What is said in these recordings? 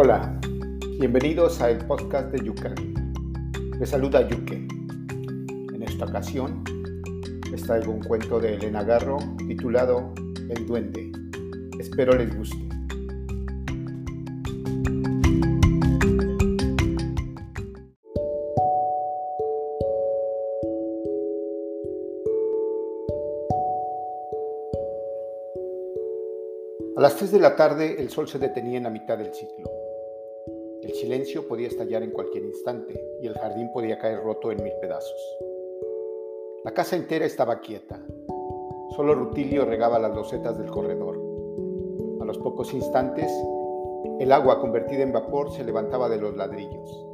Hola, bienvenidos al podcast de Yuka. Les saluda Yuke. En esta ocasión les traigo un cuento de Elena Garro titulado El Duende. Espero les guste. A las 3 de la tarde el sol se detenía en la mitad del ciclo. El silencio podía estallar en cualquier instante y el jardín podía caer roto en mil pedazos. La casa entera estaba quieta. Solo Rutilio regaba las losetas del corredor. A los pocos instantes, el agua convertida en vapor se levantaba de los ladrillos.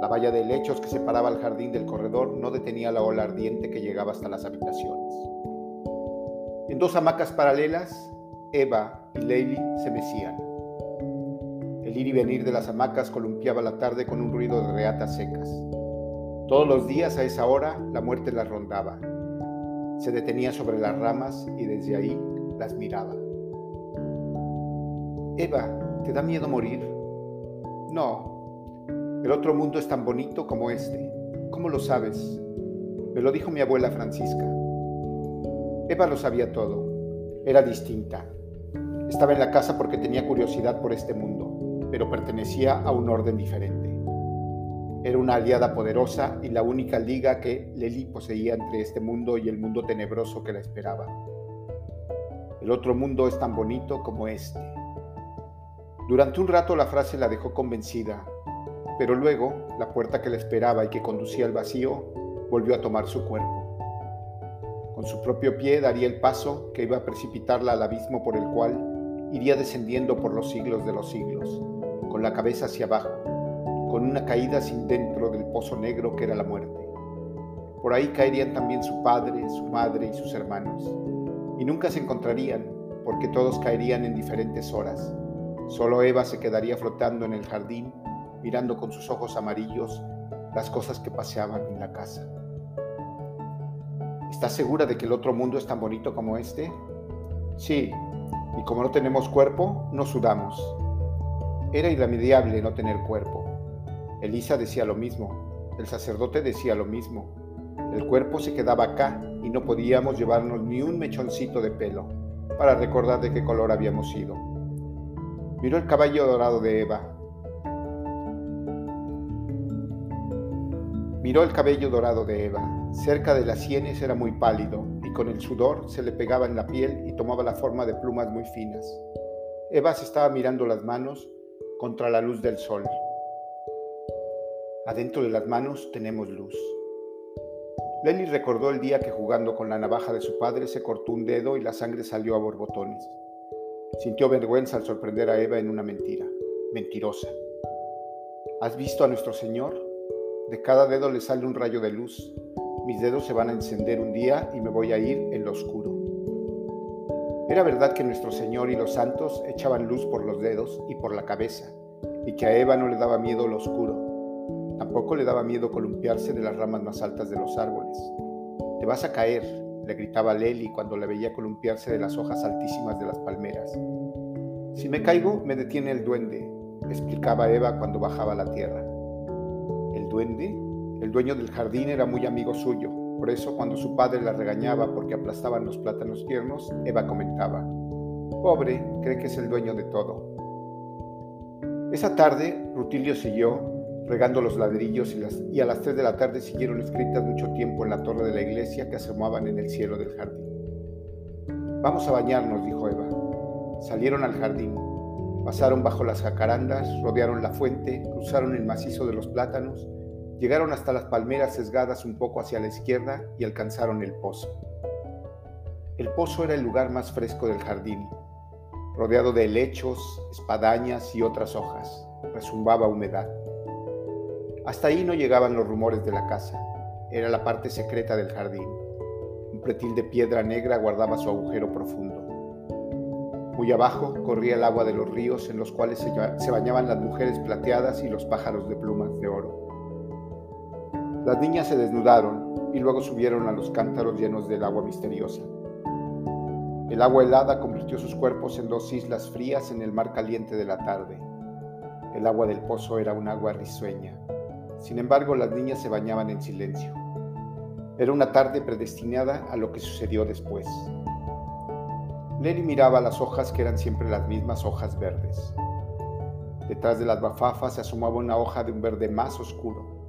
La valla de lechos que separaba el jardín del corredor no detenía la ola ardiente que llegaba hasta las habitaciones. En dos hamacas paralelas, Eva y Leili se mecían. El ir y venir de las hamacas columpiaba la tarde con un ruido de reatas secas. Todos los días a esa hora la muerte las rondaba. Se detenía sobre las ramas y desde ahí las miraba. Eva, ¿te da miedo morir? No. El otro mundo es tan bonito como este. ¿Cómo lo sabes? Me lo dijo mi abuela Francisca. Eva lo sabía todo. Era distinta. Estaba en la casa porque tenía curiosidad por este mundo, pero pertenecía a un orden diferente. Era una aliada poderosa y la única liga que Lely poseía entre este mundo y el mundo tenebroso que la esperaba. El otro mundo es tan bonito como este. Durante un rato la frase la dejó convencida, pero luego la puerta que la esperaba y que conducía al vacío volvió a tomar su cuerpo. Con su propio pie daría el paso que iba a precipitarla al abismo por el cual iría descendiendo por los siglos de los siglos, con la cabeza hacia abajo, con una caída sin dentro del pozo negro que era la muerte. Por ahí caerían también su padre, su madre y sus hermanos, y nunca se encontrarían, porque todos caerían en diferentes horas. Solo Eva se quedaría flotando en el jardín, mirando con sus ojos amarillos las cosas que paseaban en la casa. ¿Estás segura de que el otro mundo es tan bonito como este? Sí, y como no tenemos cuerpo, no sudamos. Era irremediable no tener cuerpo. Elisa decía lo mismo, el sacerdote decía lo mismo. El cuerpo se quedaba acá y no podíamos llevarnos ni un mechoncito de pelo para recordar de qué color habíamos sido. Miró el caballo dorado de Eva. Miró el cabello dorado de Eva. Cerca de las sienes era muy pálido, con el sudor se le pegaba en la piel y tomaba la forma de plumas muy finas. Eva se estaba mirando las manos contra la luz del sol. Adentro de las manos tenemos luz. Lenny recordó el día que jugando con la navaja de su padre se cortó un dedo y la sangre salió a borbotones. Sintió vergüenza al sorprender a Eva en una mentira, mentirosa. ¿Has visto a nuestro Señor? De cada dedo le sale un rayo de luz. Mis dedos se van a encender un día y me voy a ir en lo oscuro. Era verdad que nuestro Señor y los santos echaban luz por los dedos y por la cabeza, y que a Eva no le daba miedo lo oscuro. Tampoco le daba miedo columpiarse de las ramas más altas de los árboles. Te vas a caer, le gritaba Leli cuando la veía columpiarse de las hojas altísimas de las palmeras. Si me caigo, me detiene el duende, explicaba Eva cuando bajaba a la tierra. ¿El duende? El dueño del jardín era muy amigo suyo, por eso cuando su padre la regañaba porque aplastaban los plátanos tiernos, Eva comentaba, Pobre, cree que es el dueño de todo. Esa tarde, Rutilio siguió regando los ladrillos y, a las tres de la tarde siguieron escritas mucho tiempo en la torre de la iglesia que asomaban en el cielo del jardín. Vamos a bañarnos, dijo Eva. Salieron al jardín, pasaron bajo las jacarandas, rodearon la fuente, cruzaron el macizo de los plátanos, Llegaron hasta las palmeras sesgadas un poco hacia la izquierda y alcanzaron el pozo. El pozo era el lugar más fresco del jardín, rodeado de helechos, espadañas y otras hojas. Resumbaba humedad. Hasta ahí no llegaban los rumores de la casa. Era la parte secreta del jardín. Un pretil de piedra negra guardaba su agujero profundo. Muy abajo corría el agua de los ríos en los cuales se bañaban las mujeres plateadas y los pájaros de oro. Las niñas se desnudaron y luego subieron a los cántaros llenos del agua misteriosa. El agua helada convirtió sus cuerpos en dos islas frías en el mar caliente de la tarde. El agua del pozo era un agua risueña. Sin embargo, las niñas se bañaban en silencio. Era una tarde predestinada a lo que sucedió después. Nelly miraba las hojas que eran siempre las mismas hojas verdes. Detrás de las bafafas se asomaba una hoja de un verde más oscuro.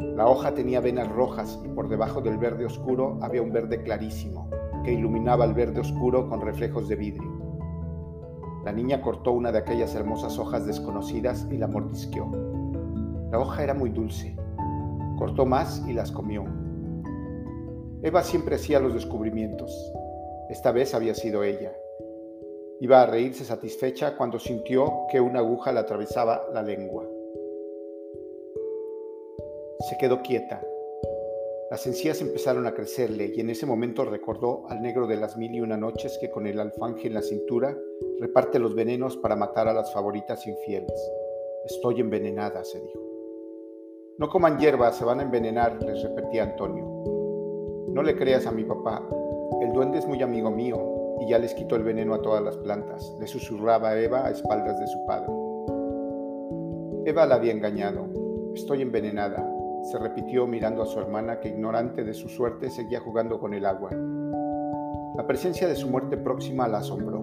La hoja tenía venas rojas y por debajo del verde oscuro había un verde clarísimo que iluminaba el verde oscuro con reflejos de vidrio. La niña cortó una de aquellas hermosas hojas desconocidas y la mordisqueó. La hoja era muy dulce. Cortó más y las comió. Eva siempre hacía los descubrimientos. Esta vez había sido ella. Iba a reírse satisfecha cuando sintió que una aguja le atravesaba la lengua. Se quedó quieta. Las encías empezaron a crecerle y en ese momento recordó al negro de las mil y una noches que con el alfanje en la cintura reparte los venenos para matar a las favoritas infieles. Estoy envenenada, se dijo. No coman hierba, se van a envenenar, les repetía Antonio. No le creas a mi papá, el duende es muy amigo mío y ya les quitó el veneno a todas las plantas, le susurraba Eva a espaldas de su padre. Eva la había engañado. Estoy envenenada, se repitió mirando a su hermana que, ignorante de su suerte, seguía jugando con el agua. La presencia de su muerte próxima la asombró.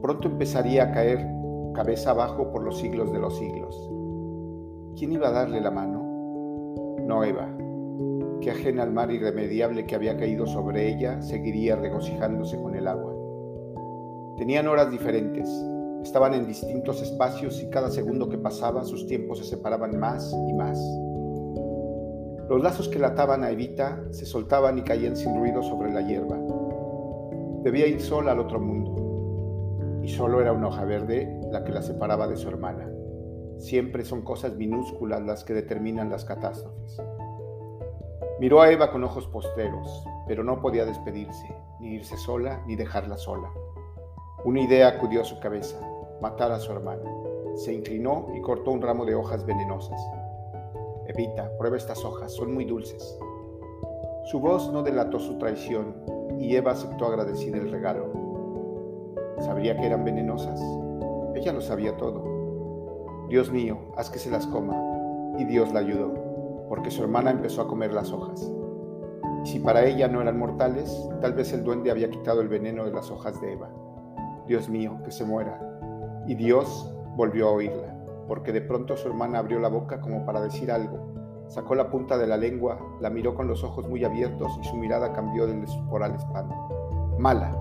Pronto empezaría a caer cabeza abajo por los siglos de los siglos. ¿Quién iba a darle la mano? No Eva, que ajena al mar irremediable que había caído sobre ella, seguiría regocijándose con el agua. Tenían horas diferentes, estaban en distintos espacios y cada segundo que pasaba sus tiempos se separaban más y más. Los lazos que la ataban a Evita se soltaban y caían sin ruido sobre la hierba. Debía ir sola al otro mundo. Y solo era una hoja verde la que la separaba de su hermana. Siempre son cosas minúsculas las que determinan las catástrofes. Miró a Eva con ojos posteros, pero no podía despedirse, ni irse sola, ni dejarla sola. Una idea acudió a su cabeza, matar a su hermana. Se inclinó y cortó un ramo de hojas venenosas. Evita, prueba estas hojas, son muy dulces. Su voz no delató su traición y Eva aceptó agradecida el regalo. ¿Sabría que eran venenosas? Ella lo sabía todo. Dios mío, haz que se las coma. Y Dios la ayudó, porque su hermana empezó a comer las hojas. Y si para ella no eran mortales, tal vez el duende había quitado el veneno de las hojas de Eva. Dios mío, que se muera. Y Dios volvió a oírla porque de pronto su hermana abrió la boca como para decir algo. Sacó la punta de la lengua, la miró con los ojos muy abiertos y su mirada cambió del estupor al espanto. Mala.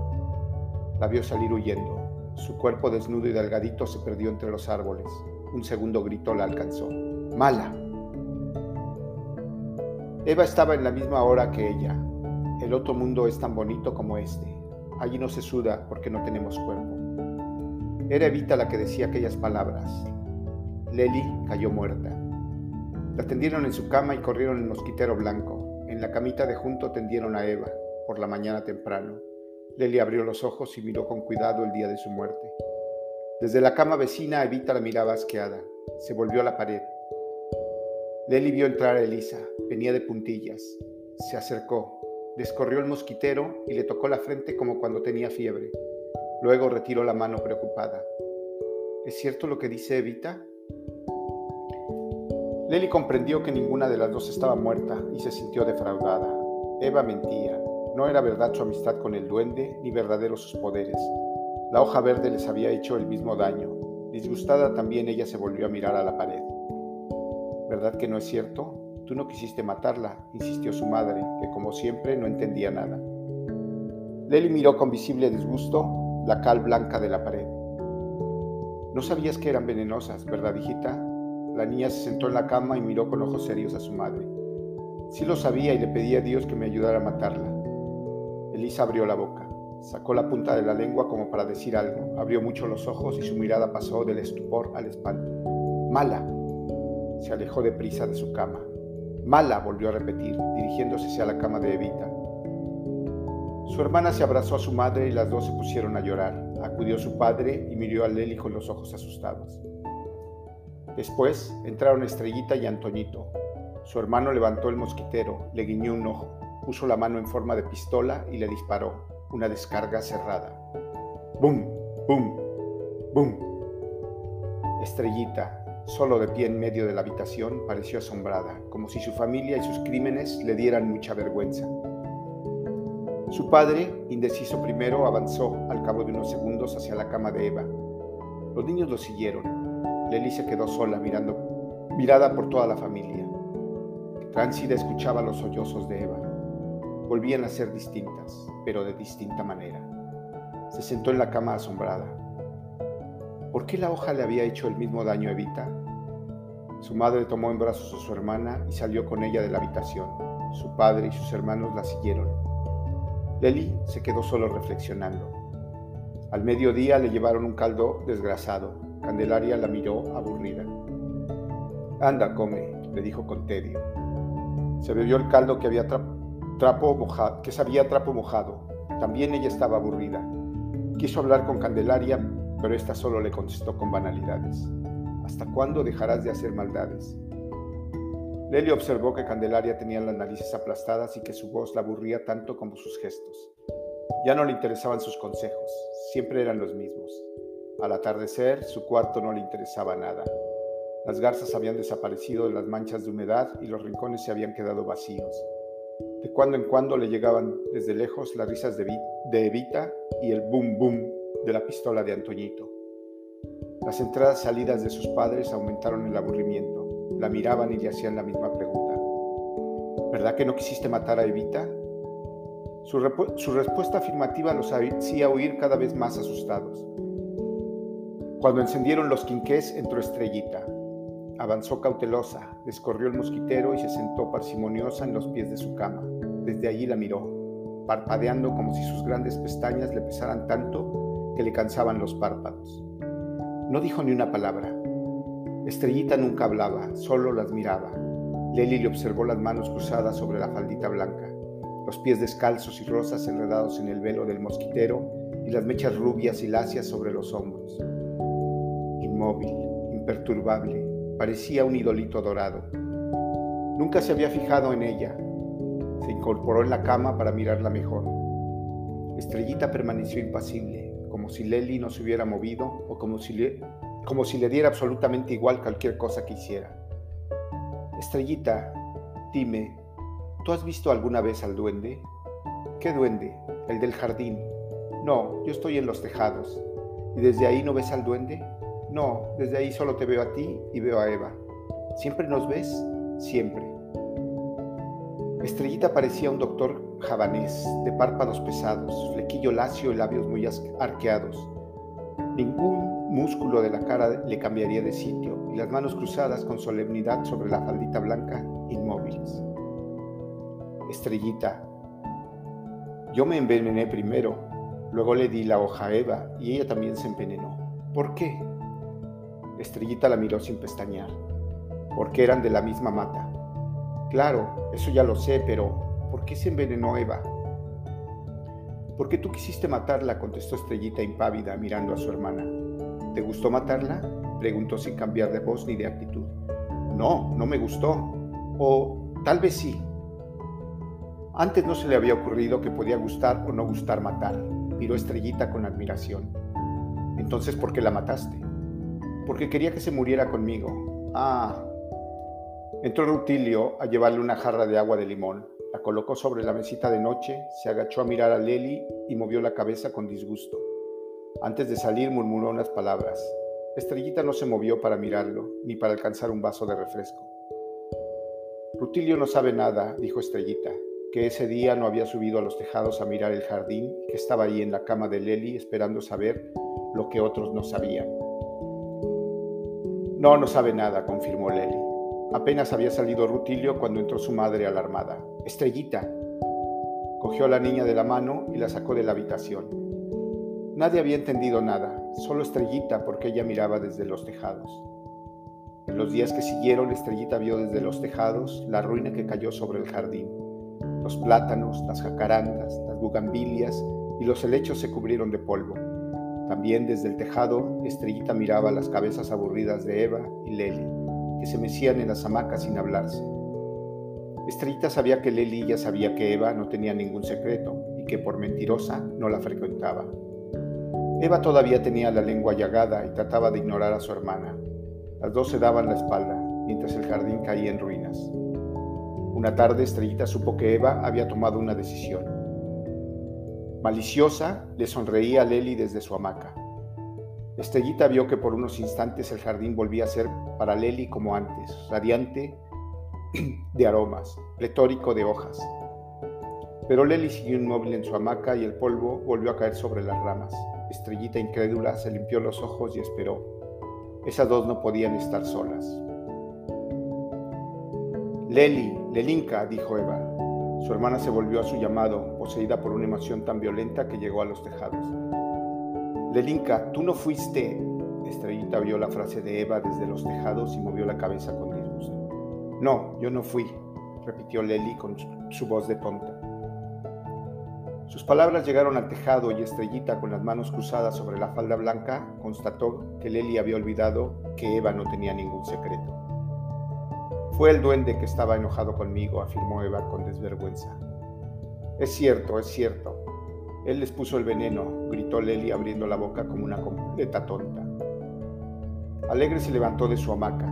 La vio salir huyendo. Su cuerpo desnudo y delgadito se perdió entre los árboles. Un segundo grito la alcanzó. Mala. Eva estaba en la misma hora que ella. El otro mundo es tan bonito como este. Allí no se suda porque no tenemos cuerpo. Era Evita la que decía aquellas palabras, Lely cayó muerta. La tendieron en su cama y corrieron el mosquitero blanco. En la camita de junto tendieron a Eva, por la mañana temprano. Lely abrió los ojos y miró con cuidado el día de su muerte. Desde la cama vecina, Evita la miraba asqueada. Se volvió a la pared. Lely vio entrar a Elisa. Venía de puntillas. Se acercó, descorrió el mosquitero y le tocó la frente como cuando tenía fiebre. Luego retiró la mano preocupada. ¿Es cierto lo que dice Evita? Lely comprendió que ninguna de las dos estaba muerta y se sintió defraudada. Eva mentía. No era verdad su amistad con el duende ni verdaderos sus poderes. La hoja verde les había hecho el mismo daño. Disgustada también ella se volvió a mirar a la pared. ¿Verdad que no es cierto? Tú no quisiste matarla, insistió su madre, que como siempre no entendía nada. Lely miró con visible disgusto la cal blanca de la pared. No sabías que eran venenosas, ¿verdad, hijita? La niña se sentó en la cama y miró con ojos serios a su madre. Sí lo sabía y le pedí a Dios que me ayudara a matarla. Elisa abrió la boca, sacó la punta de la lengua como para decir algo, abrió mucho los ojos y su mirada pasó del estupor al espanto. Mala. Se alejó deprisa de su cama. Mala, volvió a repetir, dirigiéndose hacia la cama de Evita. Su hermana se abrazó a su madre y las dos se pusieron a llorar. Acudió su padre y miró a Leli con los ojos asustados. Después entraron Estrellita y Antoñito. Su hermano levantó el mosquitero, le guiñó un ojo, puso la mano en forma de pistola y le disparó, una descarga cerrada. ¡Bum! ¡Bum! ¡Bum! Estrellita, solo de pie en medio de la habitación, pareció asombrada, como si su familia y sus crímenes le dieran mucha vergüenza. Su padre, indeciso primero, avanzó al cabo de unos segundos hacia la cama de Eva. Los niños lo siguieron. Lely se quedó sola mirando, mirada por toda la familia. Tránsida escuchaba los sollozos de Eva. Volvían a ser distintas, pero de distinta manera. Se sentó en la cama asombrada. ¿Por qué la hoja le había hecho el mismo daño a Evita? Su madre tomó en brazos a su hermana y salió con ella de la habitación. Su padre y sus hermanos la siguieron. Lely se quedó solo reflexionando. Al mediodía le llevaron un caldo desgrasado. Candelaria la miró aburrida. Anda, come, le dijo con tedio. Se bebió el caldo que, había trapo mojado, que sabía trapo mojado. También ella estaba aburrida. Quiso hablar con Candelaria, pero ésta solo le contestó con banalidades. ¿Hasta cuándo dejarás de hacer maldades? Lely observó que Candelaria tenía las narices aplastadas y que su voz la aburría tanto como sus gestos. Ya no le interesaban sus consejos, siempre eran los mismos. Al atardecer, su cuarto no le interesaba nada. Las garzas habían desaparecido de las manchas de humedad y los rincones se habían quedado vacíos. De cuando en cuando le llegaban desde lejos las risas de, Evita y el boom boom de la pistola de Antoñito. Las entradas y salidas de sus padres aumentaron el aburrimiento. La miraban y le hacían la misma pregunta. ¿Verdad que no quisiste matar a Evita? Su, su respuesta afirmativa los hacía oír cada vez más asustados. Cuando encendieron los quinqués, entró Estrellita. Avanzó cautelosa, descorrió el mosquitero y se sentó parsimoniosa en los pies de su cama. Desde allí la miró, parpadeando como si sus grandes pestañas le pesaran tanto que le cansaban los párpados. No dijo ni una palabra. Estrellita nunca hablaba, solo las miraba. Lely le observó las manos cruzadas sobre la faldita blanca, los pies descalzos y rosas enredados en el velo del mosquitero y las mechas rubias y lacias sobre los hombros. Inmóvil, imperturbable, Parecía un idolito dorado. Nunca se había fijado en ella. Se incorporó en la cama para mirarla mejor. Estrellita permaneció impasible, como si Lely no se hubiera movido o como si le, como si le diera absolutamente igual cualquier cosa que hiciera. Estrellita, dime, ¿tú has visto alguna vez al duende? ¿Qué duende? ¿El del jardín? No, yo estoy en los tejados. ¿Y desde ahí no ves al duende? No, desde ahí solo te veo a ti y veo a Eva. ¿Siempre nos ves? Siempre. Estrellita parecía un doctor javanés, de párpados pesados, flequillo lacio y labios muy arqueados. Ningún músculo de la cara le cambiaría de sitio y las manos cruzadas con solemnidad sobre la faldita blanca, inmóviles. Estrellita, yo me envenené primero, luego le di la hoja a Eva y ella también se envenenó. ¿Por qué? Estrellita la miró sin pestañear, porque eran de la misma mata. Claro, eso ya lo sé, pero ¿por qué se envenenó Eva? Porque tú quisiste matarla, contestó Estrellita impávida mirando a su hermana. ¿Te gustó matarla? preguntó sin cambiar de voz ni de actitud. No, no me gustó. O tal vez sí. Antes no se le había ocurrido que podía gustar o no gustar matar, miró Estrellita con admiración. Entonces, ¿por qué la mataste? Porque quería que se muriera conmigo. Ah. Entró Rutilio a llevarle una jarra de agua de limón. La colocó sobre la mesita de noche, se agachó a mirar a Leli y movió la cabeza con disgusto. Antes de salir murmuró unas palabras. Estrellita no se movió para mirarlo, ni para alcanzar un vaso de refresco. Rutilio no sabe nada, dijo Estrellita, que ese día no había subido a los tejados a mirar el jardín, que estaba ahí en la cama de Leli esperando saber lo que otros no sabían. No, no sabe nada, confirmó Lely. Apenas había salido Rutilio cuando entró su madre alarmada. Estrellita. Cogió a la niña de la mano y la sacó de la habitación. Nadie había entendido nada, solo Estrellita porque ella miraba desde los tejados. En los días que siguieron, Estrellita vio desde los tejados la ruina que cayó sobre el jardín. Los plátanos, las jacarandas, las bugambilias y los helechos se cubrieron de polvo. También desde el tejado, Estrellita miraba las cabezas aburridas de Eva y Leli, que se mecían en las hamacas sin hablarse. Estrellita sabía que Leli ya sabía que Eva no tenía ningún secreto y que por mentirosa no la frecuentaba. Eva todavía tenía la lengua llagada y trataba de ignorar a su hermana. Las dos se daban la espalda, mientras el jardín caía en ruinas. Una tarde Estrellita supo que Eva había tomado una decisión. Maliciosa, le sonreía a Leli desde su hamaca. Estrellita vio que por unos instantes el jardín volvía a ser para Leli como antes, radiante de aromas, pletórico de hojas. Pero Leli siguió inmóvil en su hamaca y el polvo volvió a caer sobre las ramas. Estrellita incrédula se limpió los ojos y esperó. Esas dos no podían estar solas. Leli, Lelinka, dijo Eva. Su hermana se volvió a su llamado, poseída por una emoción tan violenta que llegó a los tejados. Lelinka, tú no fuiste. Estrellita vio la frase de Eva desde los tejados y movió la cabeza con disgusto. No, yo no fui, repitió Leli con su voz de tonta. Sus palabras llegaron al tejado y Estrellita, con las manos cruzadas sobre la falda blanca, constató que Leli había olvidado que Eva no tenía ningún secreto. Fue el duende que estaba enojado conmigo, afirmó Eva con desvergüenza. Es cierto, es cierto. Él les puso el veneno, gritó Leli abriendo la boca como una completa tonta. Alegre se levantó de su hamaca.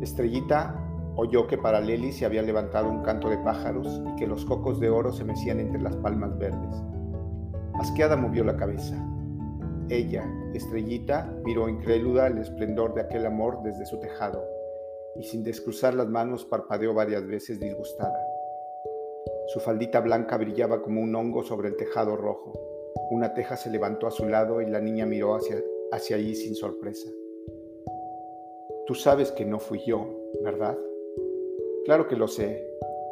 Estrellita Oyó que para Leli se había levantado un canto de pájaros y que los cocos de oro se mecían entre las palmas verdes. Asqueada movió la cabeza. Ella, estrellita, miró incrédula el esplendor de aquel amor desde su tejado y sin descruzar las manos parpadeó varias veces disgustada. Su faldita blanca brillaba como un hongo sobre el tejado rojo. Una teja se levantó a su lado y la niña miró hacia, allí sin sorpresa. Tú sabes que no fui yo, ¿verdad? Claro que lo sé.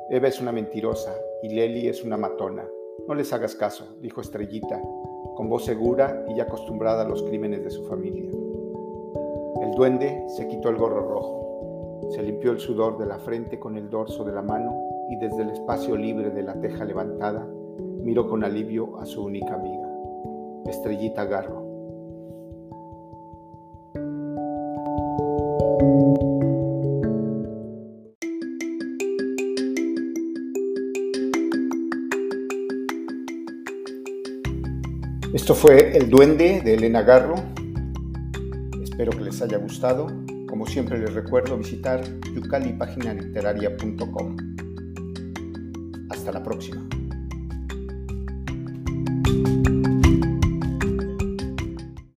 Eva es una mentirosa y Leli es una matona. No les hagas caso, dijo Estrellita, con voz segura y ya acostumbrada a los crímenes de su familia. El duende se quitó el gorro rojo, se limpió el sudor de la frente con el dorso de la mano y desde el espacio libre de la teja levantada miró con alivio a su única amiga, Estrellita Garro. Esto fue El Duende de Elena Garro. Espero que les haya gustado. Siempre les recuerdo visitar yucalipaginaliteraria.com. Hasta la próxima.